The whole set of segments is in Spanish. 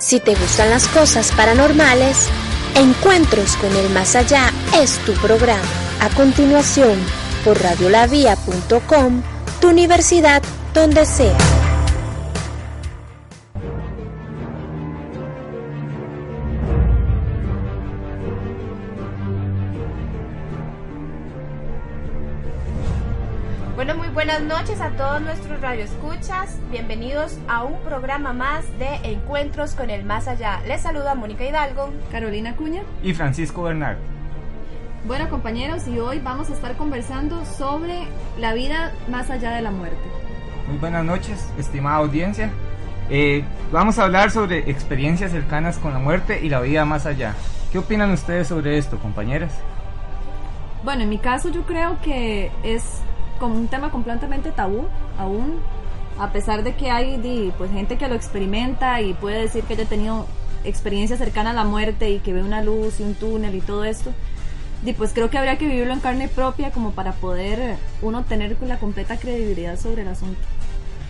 Si te gustan las cosas paranormales, Encuentros con el Más Allá es tu programa. A continuación, por radiolavia.com, tu universidad donde sea. Bueno, muy buenas noches a todos nuestros radioescuchas. Bienvenidos a un programa más de Encuentros con el Más Allá. Les saluda Mónica Hidalgo, Carolina Cuña y Francisco Bernard. Bueno, compañeros, y hoy vamos a estar conversando sobre la vida más allá de la muerte. Muy buenas noches, estimada audiencia. Eh, vamos a hablar sobre experiencias cercanas con la muerte y la vida más allá. ¿Qué opinan ustedes sobre esto, compañeras? Bueno, en mi caso yo creo que es como un tema completamente tabú aún, a pesar de que hay pues, gente que lo experimenta y puede decir que haya tenido experiencia cercana a la muerte y que ve una luz y un túnel y todo esto. Y pues creo que habría que vivirlo en carne propia como para poder uno tener la completa credibilidad sobre el asunto.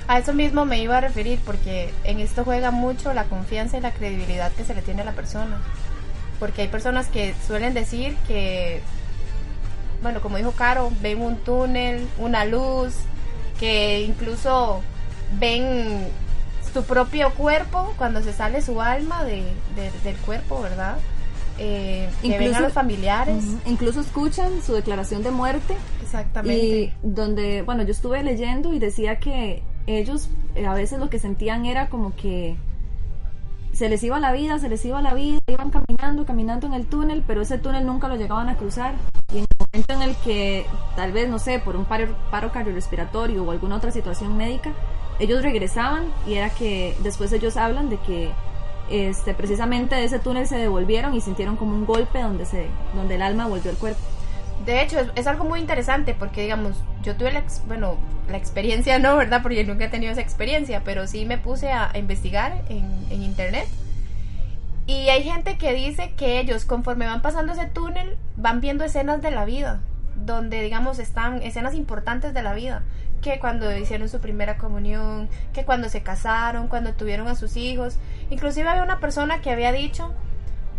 A eso mismo me iba a referir porque en esto juega mucho la confianza y la credibilidad que se le tiene a la persona. Porque hay personas que suelen decir que bueno, como dijo Caro, ven un túnel, una luz, que incluso ven su propio cuerpo cuando se sale su alma de, del cuerpo, ¿verdad? Eh, que ven a los familiares. incluso escuchan su declaración de muerte. Exactamente. Y donde, bueno, yo estuve leyendo y decía que ellos eh, a veces lo que sentían era como que se les iba la vida, se les iba la vida, iban caminando, caminando en el túnel, pero ese túnel nunca lo llegaban a cruzar. Y en momento en el que, tal vez, no sé, por un paro, paro cardiorrespiratorio o alguna otra situación médica, ellos regresaban y era que después ellos hablan de que este, precisamente de ese túnel se devolvieron y sintieron como un golpe donde, se, donde el alma volvió al cuerpo. De hecho, es, algo muy interesante porque, digamos, yo tuve la, bueno, la experiencia, no, ¿verdad? Porque nunca he tenido esa experiencia, pero sí me puse a, investigar en, en, internet. Y hay gente que dice que ellos, conforme van pasando ese túnel, van viendo escenas de la vida, donde, digamos, están escenas importantes de la vida. Que cuando hicieron su primera comunión, que cuando se casaron, cuando tuvieron a sus hijos. Inclusive había una persona que había dicho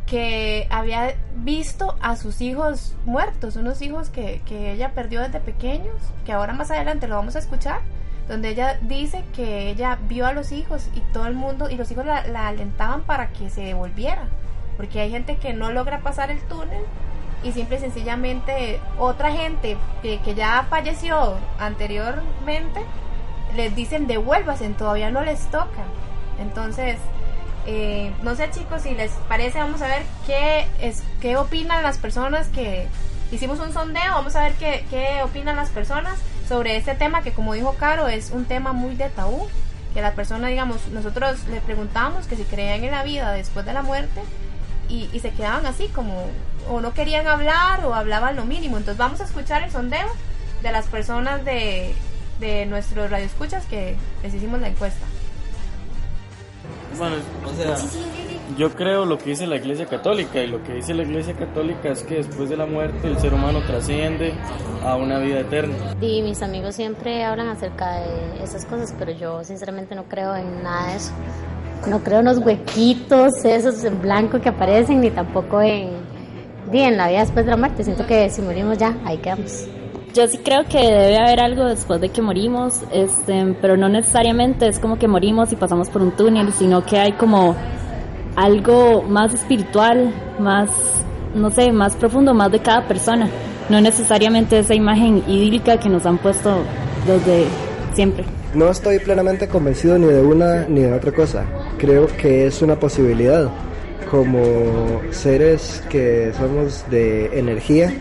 que había visto a sus hijos muertos, unos hijos que, ella perdió desde pequeños, que ahora más adelante lo vamos a escuchar, donde ella dice que ella vio a los hijos y todo el mundo, y los hijos la, alentaban para que se devolviera, porque hay gente que no logra pasar el túnel y simple y sencillamente otra gente que, que ya falleció anteriormente les dicen devuélvase, todavía no les toca. Entonces, eh, no sé chicos, si les parece, vamos a ver qué, es, qué opinan las personas que hicimos un sondeo, vamos a ver qué, qué opinan las personas sobre este tema que como dijo Caro es un tema muy de tabú, que la persona, digamos, nosotros le preguntamos que si creían en la vida después de la muerte y, y se quedaban así como o no querían hablar o hablaban lo mínimo. Entonces vamos a escuchar el sondeo de las personas de, de nuestros radioescuchas que les hicimos la encuesta. Bueno, o sea, yo creo lo que dice la Iglesia Católica y lo que dice la Iglesia Católica es que después de la muerte el ser humano trasciende a una vida eterna. Y mis amigos siempre hablan acerca de esas cosas, pero yo sinceramente no creo en nada de eso. No creo en los huequitos, esos en blanco que aparecen, ni tampoco en, en la vida después de la muerte. Siento que si morimos ya, ahí quedamos. Yo sí creo que debe haber algo después de que morimos, este, pero no necesariamente es como que morimos y pasamos por un túnel, sino que hay como algo más espiritual, más, no sé, más profundo, más de cada persona. No necesariamente esa imagen idílica que nos han puesto desde siempre. No estoy plenamente convencido ni de una ni de otra cosa. Creo que es una posibilidad. Como seres que somos de energía,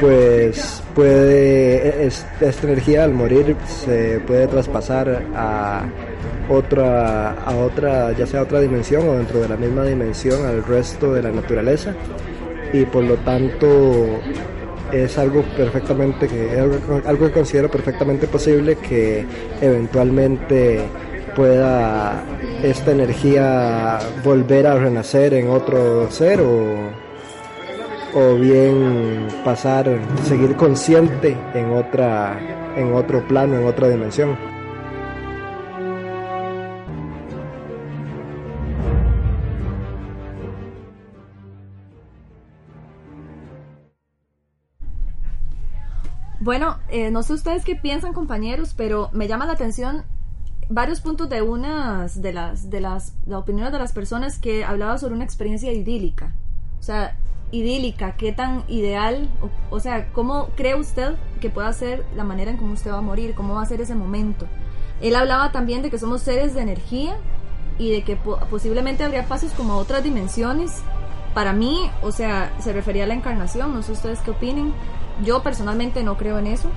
pues puede esta energía al morir se puede traspasar a otra a otra ya sea otra dimensión o dentro de la misma dimensión al resto de la naturaleza. Y por lo tanto es algo perfectamente que algo, que considero perfectamente posible que eventualmente pueda esta energía volver a renacer en otro ser o, o bien pasar seguir consciente en otra en otro plano en otra dimensión Bueno, eh, no sé ustedes qué piensan, compañeros, pero me llama la atención varios puntos de unas de las de las opiniones de las personas que hablaba sobre una experiencia idílica. O sea, idílica, qué tan ideal, o, sea, cómo cree usted que pueda ser la manera en cómo usted va a morir, cómo va a ser ese momento. Él hablaba también de que somos seres de energía y de que posiblemente habría pasos como otras dimensiones. Para mí, o sea, se refería a la encarnación, no sé ustedes qué opinen. Yo personalmente no creo en eso,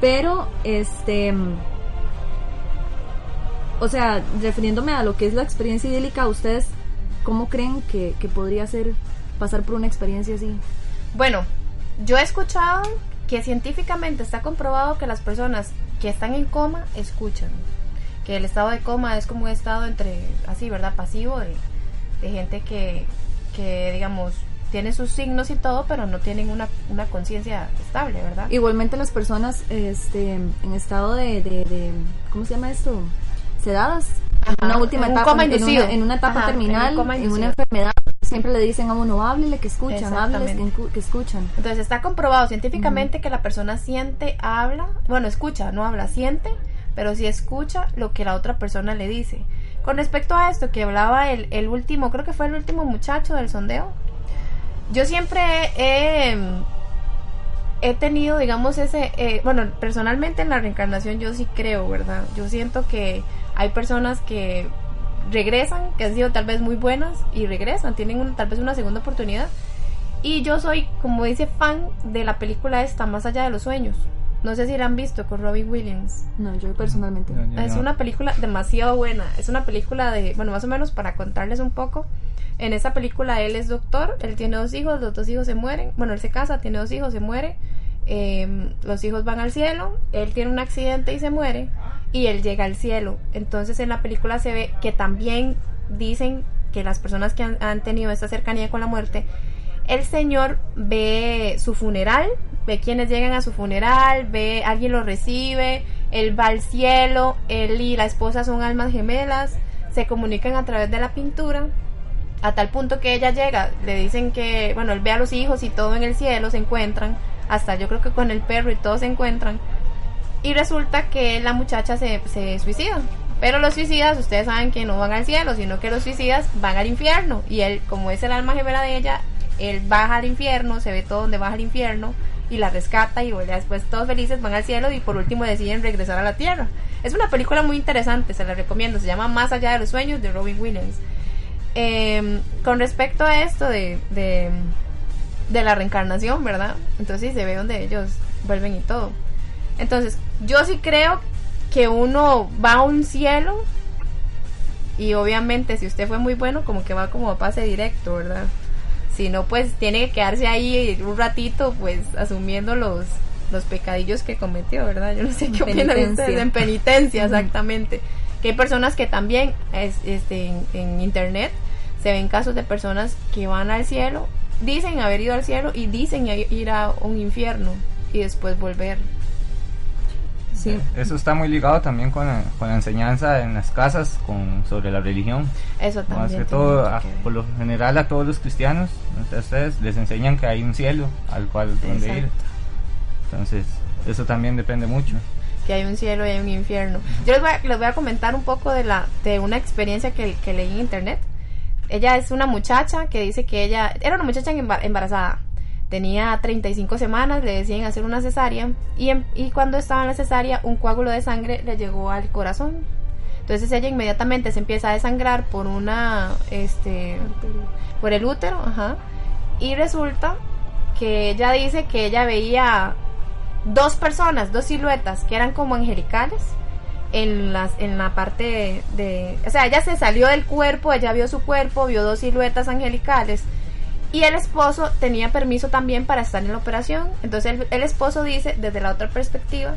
pero este o sea, refiriéndome a lo que es la experiencia idílica, ¿ustedes cómo creen que, podría ser pasar por una experiencia así? Bueno, yo he escuchado que científicamente está comprobado que las personas que están en coma escuchan. Que el estado de coma es como un estado entre, así, ¿verdad? Pasivo de, de gente que, que, digamos, tiene sus signos y todo, pero no tienen una, una conciencia estable, ¿verdad? Igualmente las personas este, en estado de, de, ¿cómo se llama esto? Sedadas. en una última etapa, en una, en una, etapa terminal, en, una enfermedad, siempre le dicen a uno, háblele que escuchan, háblele que, que, escuchan. Entonces está comprobado científicamente que la persona siente, habla, bueno, escucha, no habla, siente, pero sí escucha lo que la otra persona le dice. Con respecto a esto que hablaba el, el último, creo que fue el último muchacho del sondeo, yo siempre he, he tenido, digamos, ese, eh, bueno, personalmente en la reencarnación yo sí creo, ¿verdad? Yo siento que hay personas que regresan, que han sido tal vez muy buenas y regresan, tienen tal vez una segunda oportunidad. Y yo soy, como dice, fan de la película esta, Más allá de los sueños. No sé si la han visto con Robin Williams. No, yo personalmente. Es una película demasiado buena. Es una película de, bueno, más o menos para contarles un poco. En esa película él es doctor, él tiene dos hijos, los dos hijos se mueren. Bueno, él se casa, tiene dos hijos, se muere. Em, los hijos van al cielo, él tiene un accidente y se muere. Y él llega al cielo. Entonces en la película se ve que también dicen que las personas que han, tenido esta cercanía con la muerte, el Señor ve su funeral, ve quienes llegan a su funeral, ve alguien lo recibe, él va al cielo, él y la esposa son almas gemelas, se comunican a través de la pintura a tal punto que ella llega, le dicen que, bueno, él ve a los hijos y todo en el cielo, se encuentran, hasta yo creo que con el perro y todos se encuentran, y resulta que la muchacha se, se suicida. Pero los suicidas, ustedes saben que no van al cielo, sino que los suicidas van al infierno. Y él, como es el alma gemela de ella, él baja al infierno, se ve todo donde baja al infierno y la rescata y después todos felices van al cielo y por último deciden regresar a la tierra. Es una película muy interesante, se la recomiendo, se llama Más allá de los sueños de Robin Williams. Eh, con respecto a esto de, de, la reencarnación, ¿verdad? Entonces sí, se ve donde ellos vuelven y todo. Entonces, yo sí creo que uno va a un cielo y obviamente si usted fue muy bueno, como que va como a pase directo, ¿verdad? Si no, pues tiene que quedarse ahí un ratito, pues asumiendo los, los pecadillos que cometió, ¿verdad? Yo no sé qué opinan ustedes en penitencia, exactamente que hay personas que también es, este, en, internet se ven casos de personas que van al cielo, dicen haber ido al cielo y dicen ir a un infierno y después volver. Sí. Eso está muy ligado también con la, con la enseñanza en las casas con, sobre la religión. Eso también. Más que todo, por lo general a todos los cristianos, ustedes les enseñan que hay un cielo al cual donde ir. Entonces, eso también depende mucho que hay un cielo y hay un infierno. Yo les voy a, les voy a comentar un poco de, la, de una experiencia que, que leí en internet. Ella es una muchacha que dice que ella era una muchacha embarazada. Tenía 35 semanas, le decían hacer una cesárea y, y cuando estaba en la cesárea un coágulo de sangre le llegó al corazón. Entonces ella inmediatamente se empieza a desangrar por una, este, por el útero, ajá, y resulta que ella dice que ella veía dos personas, dos siluetas que eran como angelicales en las en la parte de, o sea, ella se salió del cuerpo, ella vio su cuerpo, vio dos siluetas angelicales y el esposo tenía permiso también para estar en la operación. Entonces el, el esposo dice desde la otra perspectiva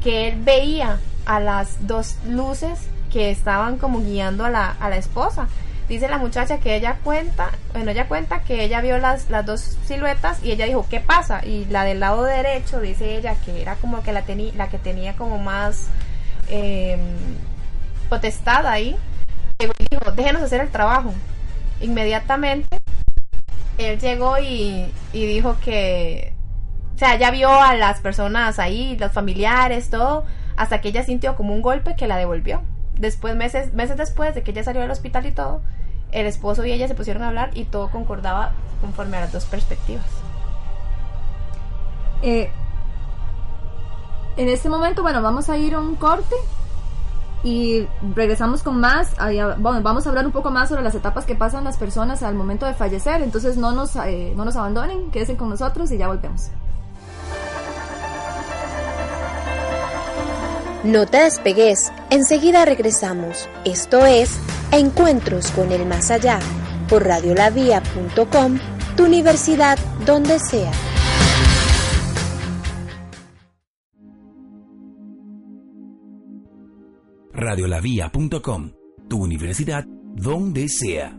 que él veía a las dos luces que estaban como guiando a la, a la esposa. Dice la muchacha que ella cuenta, bueno, ella cuenta que ella vio las, las dos siluetas y ella dijo, ¿qué pasa? Y la del lado derecho, dice ella, que era como que la, tenía la que tenía como más eh, potestad ahí, llegó y dijo, déjenos hacer el trabajo. Inmediatamente, él llegó y, y dijo que, o sea, ya vio a las personas ahí, los familiares, todo, hasta que ella sintió como un golpe que la devolvió después, meses, meses después de que ella salió del hospital y todo, el esposo y ella se pusieron a hablar y todo concordaba conforme a las dos perspectivas. Eh, en este momento, bueno, vamos a ir a un corte y regresamos con más. Bueno, vamos a hablar un poco más sobre las etapas que pasan las personas al momento de fallecer. Entonces no nos, eh, no nos abandonen, quédense con nosotros y ya volvemos. No te despegues, enseguida regresamos. Esto es Encuentros con el Más Allá por radiolavia.com, tu universidad donde sea. Radiolavia.com, tu universidad donde sea.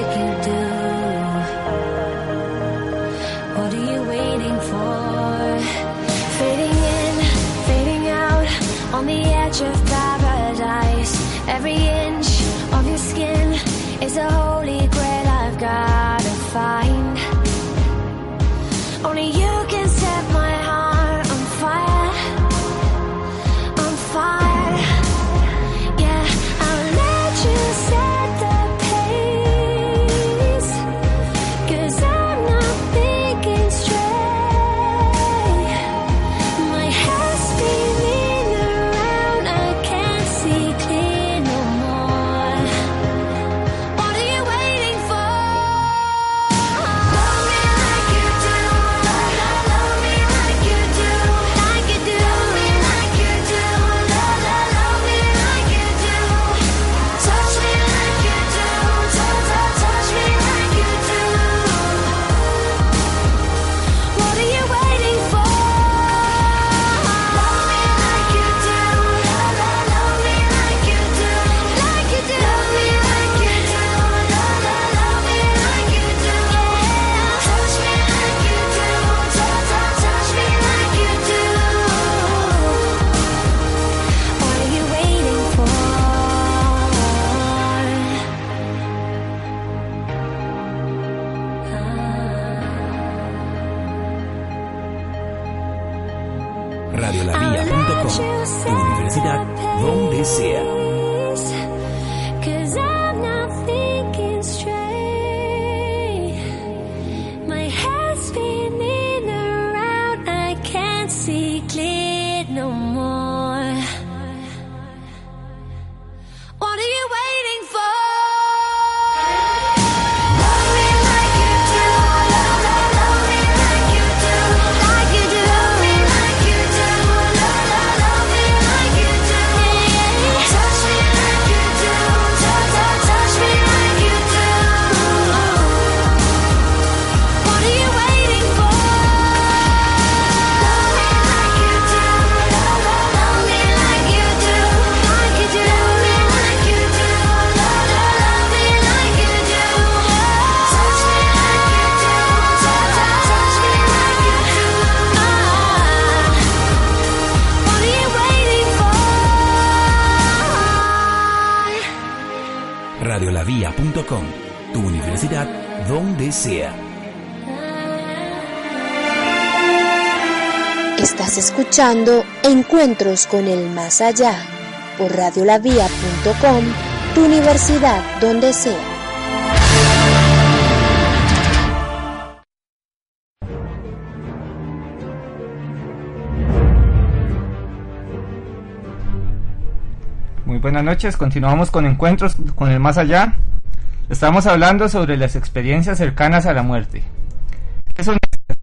What are you waiting for? Fading in, fading out, on the edge of paradise. Every inch of your skin is a holy grail I've gotta find. Only you escuchando Encuentros con el Más Allá por radiolavia.com, tu universidad donde sea. Muy buenas noches, continuamos con encuentros con el más allá. Estamos hablando sobre las experiencias cercanas a la muerte.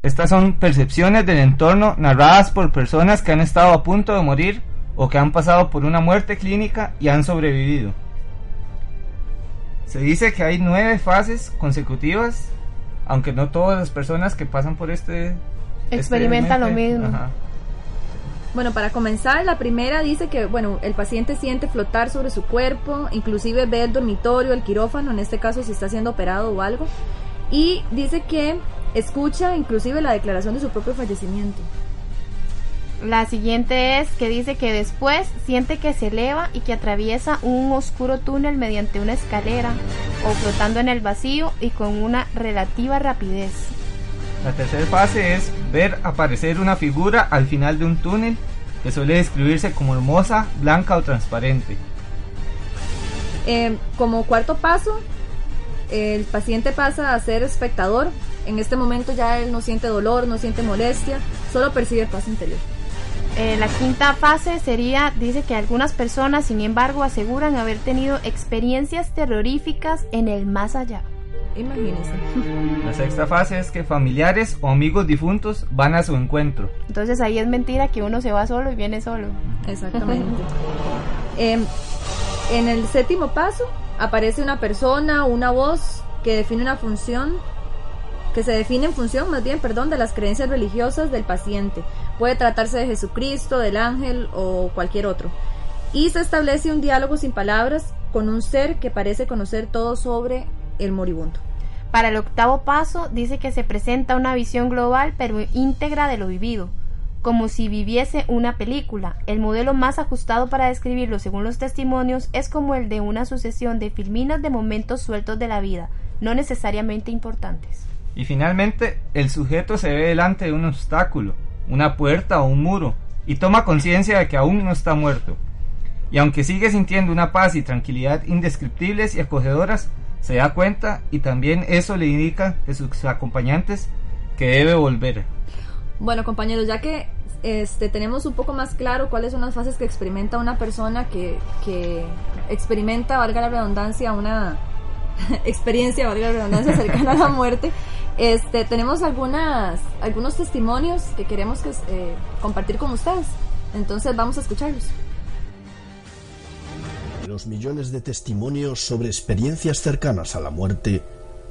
¿Qué son estas? Son percepciones del entorno narradas por personas que han estado a punto de morir o que han pasado por una muerte clínica y han sobrevivido. Se dice que hay nueve fases consecutivas, aunque no todas las personas que pasan por este Experimentan lo mismo. Ajá. Bueno, para comenzar, la primera dice que, bueno, el paciente siente flotar sobre su cuerpo, inclusive ve el dormitorio, el quirófano, en este caso si está siendo operado o algo, y dice que escucha inclusive la declaración de su propio fallecimiento. La siguiente es que dice que después siente que se eleva y que atraviesa un oscuro túnel mediante una escalera o flotando en el vacío y con una relativa rapidez. La tercera fase es ver aparecer una figura al final de un túnel que suele describirse como hermosa, blanca o transparente. Eh, como cuarto paso, el paciente pasa a ser espectador. En este momento ya él no siente dolor, no siente molestia, solo percibe paz interior. Eh, la quinta fase sería, dice que algunas personas, sin embargo, aseguran haber tenido experiencias terroríficas en el más allá. Imagínense. La sexta fase es que familiares o amigos difuntos van a su encuentro. Entonces ahí es mentira que uno se va solo y viene solo. Exactamente. Em, en el séptimo paso aparece una persona, una voz que define una función, se define en función, más bien, perdón, de las creencias religiosas del paciente. Puede tratarse de Jesucristo, del ángel o cualquier otro. Y se establece un diálogo sin palabras con un ser que parece conocer todo sobre el moribundo. Para el octavo paso dice que se presenta una visión global pero íntegra de lo vivido, como si viviese una película. El modelo más ajustado para describirlo según los testimonios es como el de una sucesión de filminas de momentos sueltos de la vida, no necesariamente importantes. Y finalmente, el sujeto se ve delante de un obstáculo, una puerta o un muro, y toma conciencia de que aún no está muerto. Y aunque sigue sintiendo una paz y tranquilidad indescriptibles y acogedoras, se da cuenta y también eso le indica a sus acompañantes que debe volver. Bueno, compañeros, ya que este, tenemos un poco más claro cuáles son las fases que experimenta una persona que, que experimenta, valga la redundancia, una experiencia, valga la redundancia, cercana a la muerte, este, tenemos algunas, algunos testimonios que queremos que, eh, compartir con ustedes. Entonces vamos a escucharlos. Los millones de testimonios sobre experiencias cercanas a la muerte,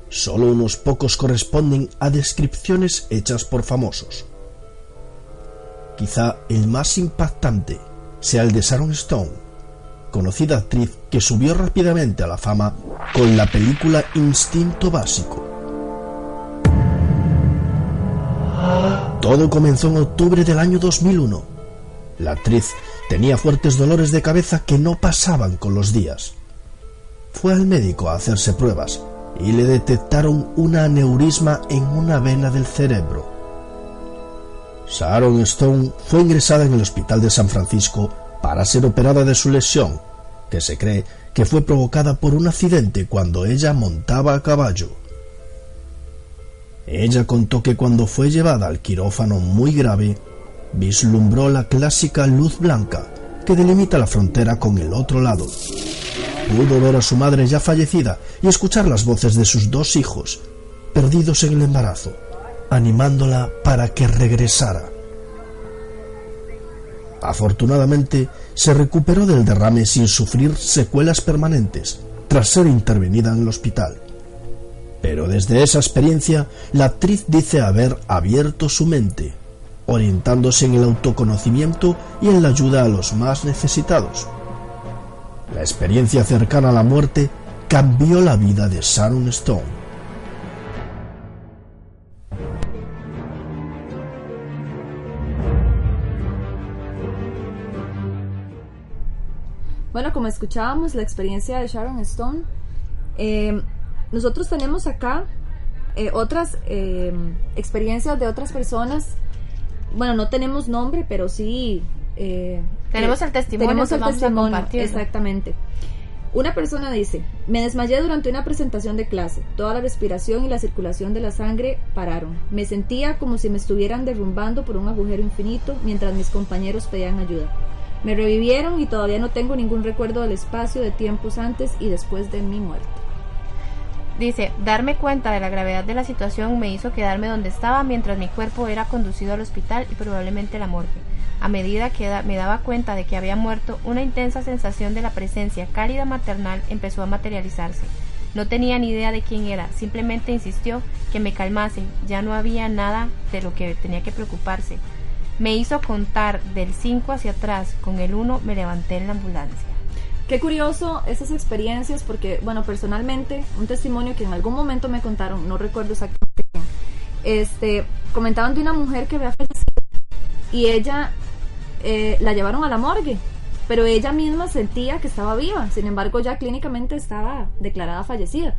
solo unos pocos corresponden a descripciones hechas por famosos. Quizá el más impactante sea el de Sharon Stone, conocida actriz que subió rápidamente a la fama con la película Instinto Básico. Todo comenzó en octubre del año 2001. La actriz tenía fuertes dolores de cabeza que no pasaban con los días. Fue al médico a hacerse pruebas y le detectaron un aneurisma en una vena del cerebro. Sharon Stone fue ingresada en el hospital de San Francisco para ser operada de su lesión, que se cree que fue provocada por un accidente cuando ella montaba a caballo. Ella contó que cuando fue llevada al quirófano muy grave, vislumbró la clásica luz blanca que delimita la frontera con el otro lado. Pudo ver a su madre ya fallecida y escuchar las voces de sus dos hijos, perdidos en el embarazo, animándola para que regresara. Afortunadamente, se recuperó del derrame sin sufrir secuelas permanentes, tras ser intervenida en el hospital. Pero desde esa experiencia, la actriz dice haber abierto su mente, orientándose en el autoconocimiento y en la ayuda a los más necesitados. La experiencia cercana a la muerte cambió la vida de Sharon Stone. Bueno, como escuchábamos, la experiencia de Sharon Stone Eh, nosotros tenemos acá eh, otras eh, experiencias de otras personas. Bueno, no tenemos nombre, pero sí. eh, Tenemos eh, el testimonio Tenemos el testimonio, exactamente. Una persona dice, me desmayé durante una presentación de clase. Toda la respiración y la circulación de la sangre pararon. Me sentía como si me estuvieran derrumbando por un agujero infinito mientras mis compañeros pedían ayuda. Me revivieron y todavía no tengo ningún recuerdo del espacio de tiempos antes y después de mi muerte. Dice, darme cuenta de la gravedad de la situación me hizo quedarme donde estaba mientras mi cuerpo era conducido al hospital y probablemente la morgue. A medida que me daba cuenta de que había muerto, una intensa sensación de la presencia cálida maternal empezó a materializarse. No tenía ni idea de quién era, simplemente insistió que me calmase, ya no había nada de lo que tenía que preocuparse. Me hizo contar del 5 hacia atrás, con el 1 me levanté en la ambulancia. Qué curioso esas experiencias porque, bueno, personalmente, un testimonio que en algún momento me contaron, no recuerdo exactamente quién, este, comentaban de una mujer que había fallecido y ella eh, la llevaron a la morgue, pero ella misma sentía que estaba viva, sin embargo ya clínicamente estaba declarada fallecida.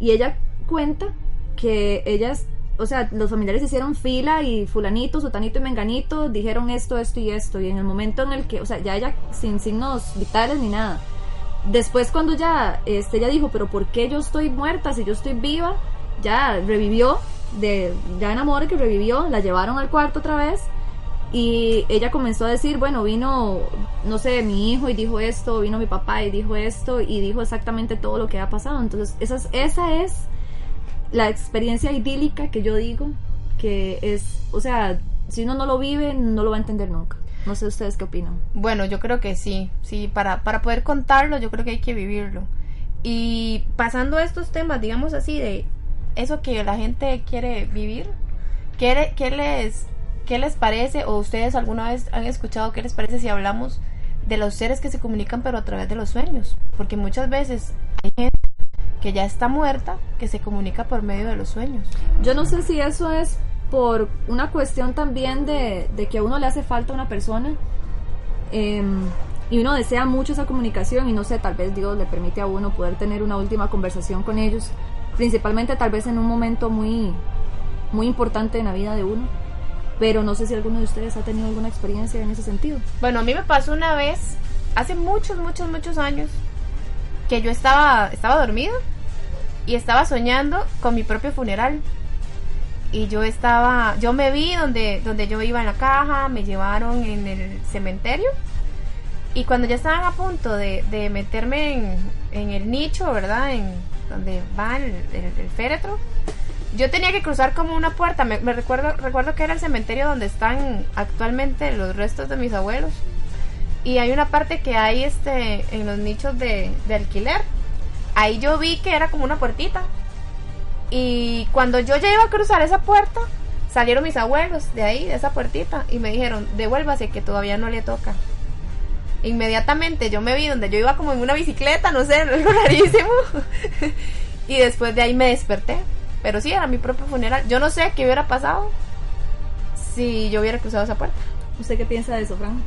Y ella cuenta que ellas, o sea, los familiares hicieron fila y fulanito, sutanito y menganito dijeron esto, esto y esto, y en el momento en el que, o sea, ya ella sin signos vitales ni nada. Después cuando ya, este, ella dijo, pero ¿por qué yo estoy muerta si yo estoy viva? Ya revivió, de, ya en amor que revivió, la llevaron al cuarto otra vez y ella comenzó a decir, bueno, vino, no sé, mi hijo y dijo esto, vino mi papá y dijo esto y dijo exactamente todo lo que ha pasado. Entonces, esa es, esa es la experiencia idílica que yo digo, que es, o sea, si uno no lo vive, no lo va a entender nunca. No sé ustedes qué opinan. Bueno, yo creo que sí, sí, para, para poder contarlo yo creo que hay que vivirlo. Y pasando a estos temas, digamos así, de eso que la gente quiere vivir, ¿qué, qué les, ¿qué les parece o ustedes alguna vez han escuchado qué les parece si hablamos de los seres que se comunican pero a través de los sueños? Porque muchas veces hay que ya está muerta que se comunica por medio de los sueños. Yo no sé si eso es por una cuestión también de, de que a uno le hace falta una persona eh, y uno desea mucho esa comunicación y no sé, tal vez Dios le permite a uno poder tener una última conversación con ellos, principalmente tal vez en un momento muy, muy importante en la vida de uno. Pero no sé si alguno de ustedes ha tenido alguna experiencia en ese sentido. Bueno, a mí me pasó una vez, hace muchos, muchos, muchos años, que yo estaba, estaba dormida y estaba soñando con mi propio funeral. Y yo estaba, yo me vi donde, donde yo iba en la caja, me llevaron en el cementerio. Y cuando ya estaban a punto de, de meterme en, en el nicho, ¿verdad? En donde va el, el- el féretro, yo tenía que cruzar como una puerta. Me, me recuerdo, recuerdo que era el cementerio donde están actualmente los restos de mis abuelos. Y hay una parte que hay este en los nichos de, de alquiler. Ahí yo vi que era como una puertita. Y cuando yo ya iba a cruzar esa puerta, salieron mis abuelos de ahí, de esa puertita, y me dijeron, devuélvase que todavía no le toca. Inmediatamente yo me vi donde yo iba como en una bicicleta, no sé, algo rarísimo. y después de ahí me desperté. Pero sí, era mi propio funeral. Yo no sé qué hubiera pasado si yo hubiera cruzado esa puerta. ¿Usted qué piensa de eso, Fran?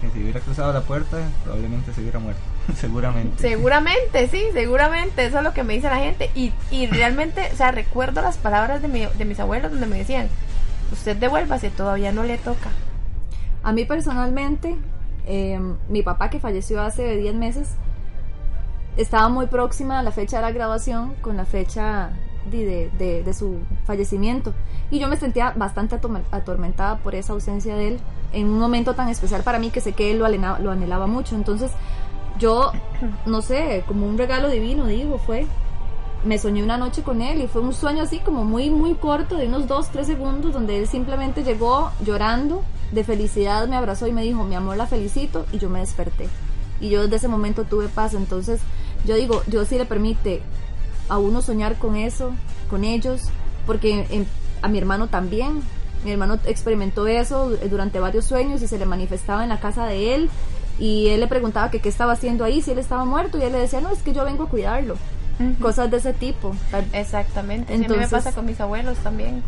Que si hubiera cruzado la puerta, probablemente se hubiera muerto. Seguramente. Seguramente, sí, seguramente, eso es lo que me dice la gente. Y, y realmente, o sea, recuerdo las palabras de, mi- de mis abuelos donde me decían, usted devuélvase, todavía no le toca. A mí personalmente, eh, mi papá que falleció hace 10 meses, estaba muy próxima a la fecha de la graduación con la fecha de, de- su fallecimiento. Y yo me sentía bastante atorme- atormentada por esa ausencia de él en un momento tan especial para mí que sé que él lo anhelaba, lo anhelaba mucho. Entonces, yo, no sé, como un regalo divino, digo, fue. Me soñé una noche con él y fue un sueño así como muy, muy corto, de unos 2, 3 segundos, donde él simplemente llegó llorando de felicidad, me abrazó y me dijo, mi amor, la felicito, y yo me desperté. Y yo desde ese momento tuve paz. Entonces, yo digo, Dios sí le permite a uno soñar con eso, con ellos, porque en- a mi hermano también. Mi hermano experimentó eso durante varios sueños y se le manifestaba en la casa de él y él le preguntaba que qué estaba haciendo ahí, si él estaba muerto y él le decía, no, es que yo vengo a cuidarlo. Cosas de ese tipo. Exactamente, sí, a mí me Entonces- pasa con mis abuelos también.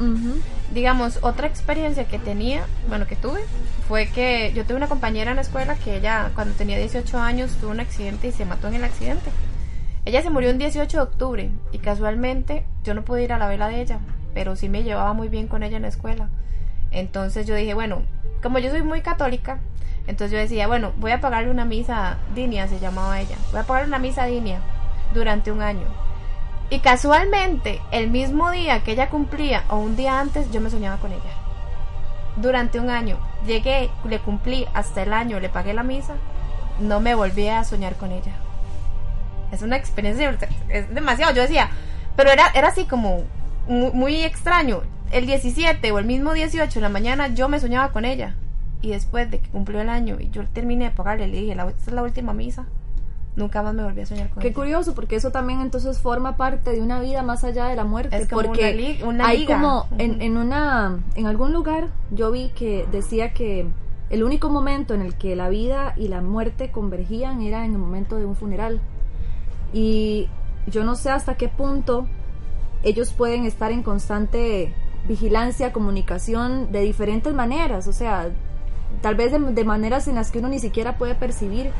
Digamos, otra experiencia que tenía, bueno, que tuve, fue que yo tuve una compañera en la escuela que ella, cuando tenía 18 años, tuvo un accidente y se mató en el accidente. Ella se murió un 18 de octubre y casualmente yo no pude ir a la vela de ella, pero sí me llevaba muy bien con ella en la escuela. Entonces yo dije, bueno, como yo soy muy católica, entonces yo decía, bueno, voy a pagarle una misa Dinia, se llamaba ella. Voy a pagarle una misa Dinia durante un año. Y casualmente, el mismo día que ella cumplía o un día antes, yo me soñaba con ella. Durante un año. Llegué, le cumplí hasta el año, le pagué la misa, no me volví a soñar con ella. Es una experiencia, es demasiado. Yo decía, pero era, era así como muy, muy extraño. El 17 o el mismo 18 en la mañana yo me soñaba con ella. Y después de que cumplió el año y yo terminé de pagarle, le dije, esta es la última misa. Nunca más me volví a soñar con Qué ella. curioso, porque eso también entonces forma parte de una vida más allá de la muerte. Es como porque una una hay liga. como en, en una en algún lugar yo vi que decía que el único momento en el que la vida y la muerte convergían era en el momento de un funeral. Y yo no sé hasta qué punto ellos pueden estar en constante vigilancia, comunicación de diferentes maneras, o sea, tal vez de, de maneras en las que uno ni siquiera puede percibir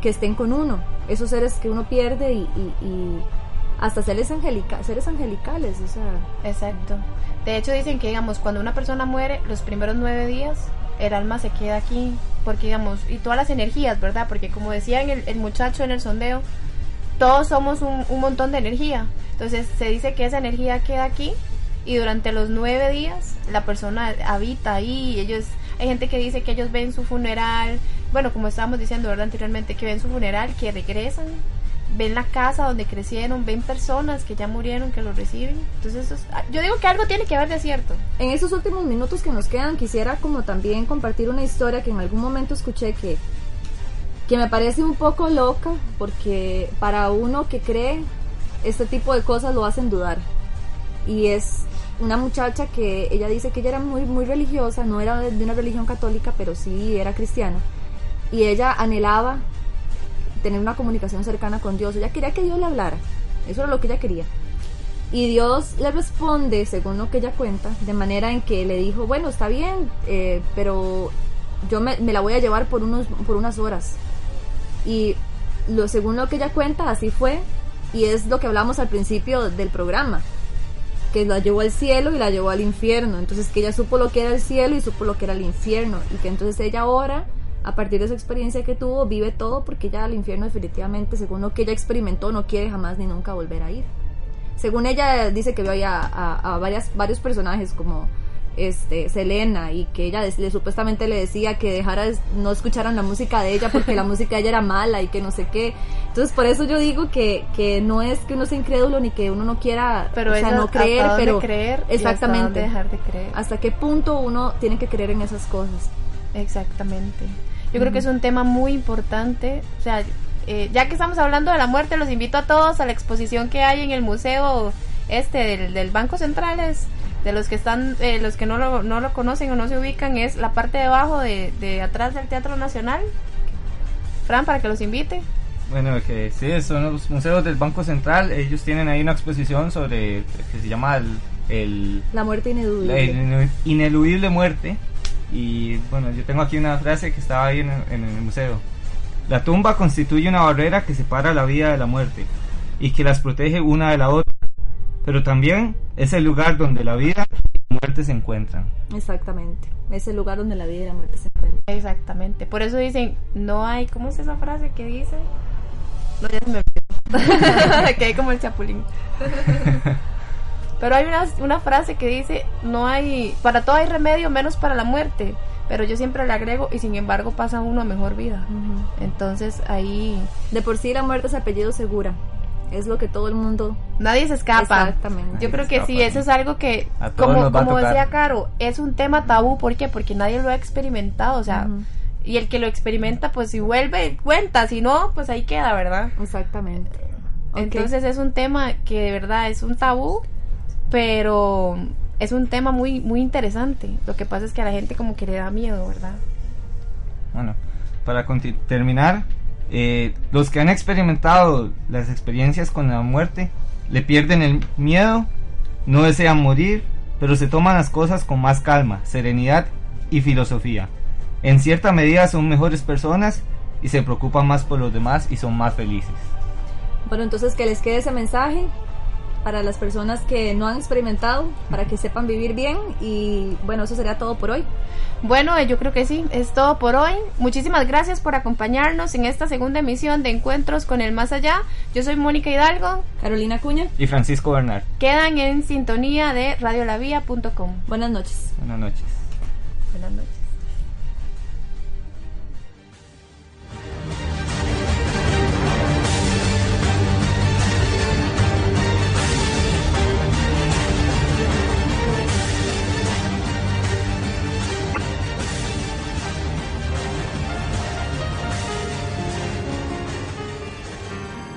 que estén con uno, esos seres que uno pierde y, hasta seres, angelica, seres angelicales, o sea, Exacto. De hecho dicen que, digamos, cuando una persona muere, los primeros nueve días, el alma se queda aquí, porque, digamos, y todas las energías, ¿verdad? Porque como decía el, el muchacho en el sondeo, todos somos un, un montón de energía. Entonces se dice que esa energía queda aquí y durante los nueve días la persona habita ahí. y Ellos, hay gente que dice que ellos ven su funeral, bueno, como estábamos diciendo, ¿verdad? Anteriormente, que ven su funeral, que regresan, ven la casa donde crecieron, ven personas que ya murieron, que lo reciben. Entonces, eso es- ah, yo digo que algo tiene que ver de cierto. En esos últimos minutos que nos quedan, quisiera como también compartir una historia que en algún momento escuché que, que me parece un poco loca, porque para uno que cree, este tipo de cosas lo hacen dudar. Y es una muchacha que ella dice que ella era muy, muy religiosa, no era de una religión católica, pero sí era cristiana. Y ella anhelaba tener una comunicación cercana con Dios. Ella quería que Dios le hablara. Eso era lo que ella quería. Y Dios le responde, según lo que ella cuenta, de manera en que le dijo, bueno, está bien, eh, pero yo me, me la voy a llevar por, unos, por unas horas. Y lo, según lo que ella cuenta, así fue. Y es lo que hablamos al principio del programa. Que la llevó al cielo y la llevó al infierno. Entonces que ella supo lo que era el cielo y supo lo que era el infierno. Y que entonces ella ahora, a partir de esa experiencia que tuvo, vive todo porque ya al infierno definitivamente, según lo que ella experimentó, no quiere jamás ni nunca volver a ir según ella dice que vio ahí a, a- a varias, varios personajes como este Selena y que ella le, supuestamente le decía que dejara de- no escucharan la música de ella porque la música de ella era mala y que no sé qué entonces por eso yo digo que, que no es que uno sea incrédulo ni que uno no quiera Pero o sea, no hasta creer pero creer hasta exactamente dónde dejar de creer. hasta qué punto uno tiene que creer en esas cosas Exactamente. Yo creo que es un tema muy importante. O sea, eh, ya que estamos hablando de la muerte, los invito a todos a la exposición que hay en el museo este del, del Banco Centrales. De los que están, eh, los que no lo, no lo conocen o no se ubican, es la parte de abajo de, de atrás del Teatro Nacional. Fran, para que los invite. Bueno, que sí, son los museos del Banco Central. Ellos tienen ahí una exposición sobre que se llama el, el- la muerte la ineludible inu- ineludible muerte. Y bueno, yo tengo aquí una frase que estaba ahí en en el museo. La tumba constituye una barrera que separa la vida de la muerte y que las protege una de la otra. Pero también es el lugar donde la vida y la muerte se encuentran. exactamente es el lugar donde la vida y la muerte se encuentran Exactamente. Por eso dicen, no hay, ¿cómo es esa frase que dice? No, ya se me olvidó. Quedé como el chapulín. Pero hay una, una frase que dice, no hay, para todo hay remedio menos para la muerte. Pero yo siempre le agrego, y sin embargo pasa uno a mejor vida. Entonces ahí... de por sí la muerte es apellido segura es lo que todo el mundo Nadie se escapa. Exactamente. Yo creo que sí, eso es algo que, como, decía Caro, es un tema tabú. ¿Por qué? Porque nadie lo ha experimentado. O sea, y el que lo experimenta, pues si vuelve, cuenta. Si no, pues ahí queda, ¿verdad? Exactamente. Entonces es un tema que de verdad es un tabú, pero es un tema muy, muy interesante. Lo que pasa es que a la gente como que le da miedo, ¿verdad? Bueno, para terminar, eh, los que han experimentado las experiencias con la muerte le pierden el miedo, no desean morir, pero se toman las cosas con más calma, serenidad y filosofía. En cierta medida son mejores personas y se preocupan más por los demás y son más felices. Bueno, entonces que les quede ese mensaje para las personas que no han experimentado, para que sepan vivir bien y bueno, eso sería todo por hoy. Bueno, yo creo que sí, es todo por hoy. Muchísimas gracias por acompañarnos en esta segunda emisión de Encuentros con el Más Allá. Yo soy Mónica Hidalgo, Carolina Cuña y Francisco Bernard. Quedan en sintonía de radiolavía.com. Buenas noches. Buenas noches. Buenas noches.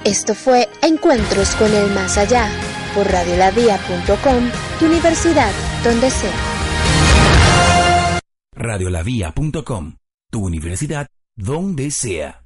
Esto fue Encuentros con el Más Allá por radiolavia.com, tu universidad donde sea. Radiolavia.com, tu universidad donde sea.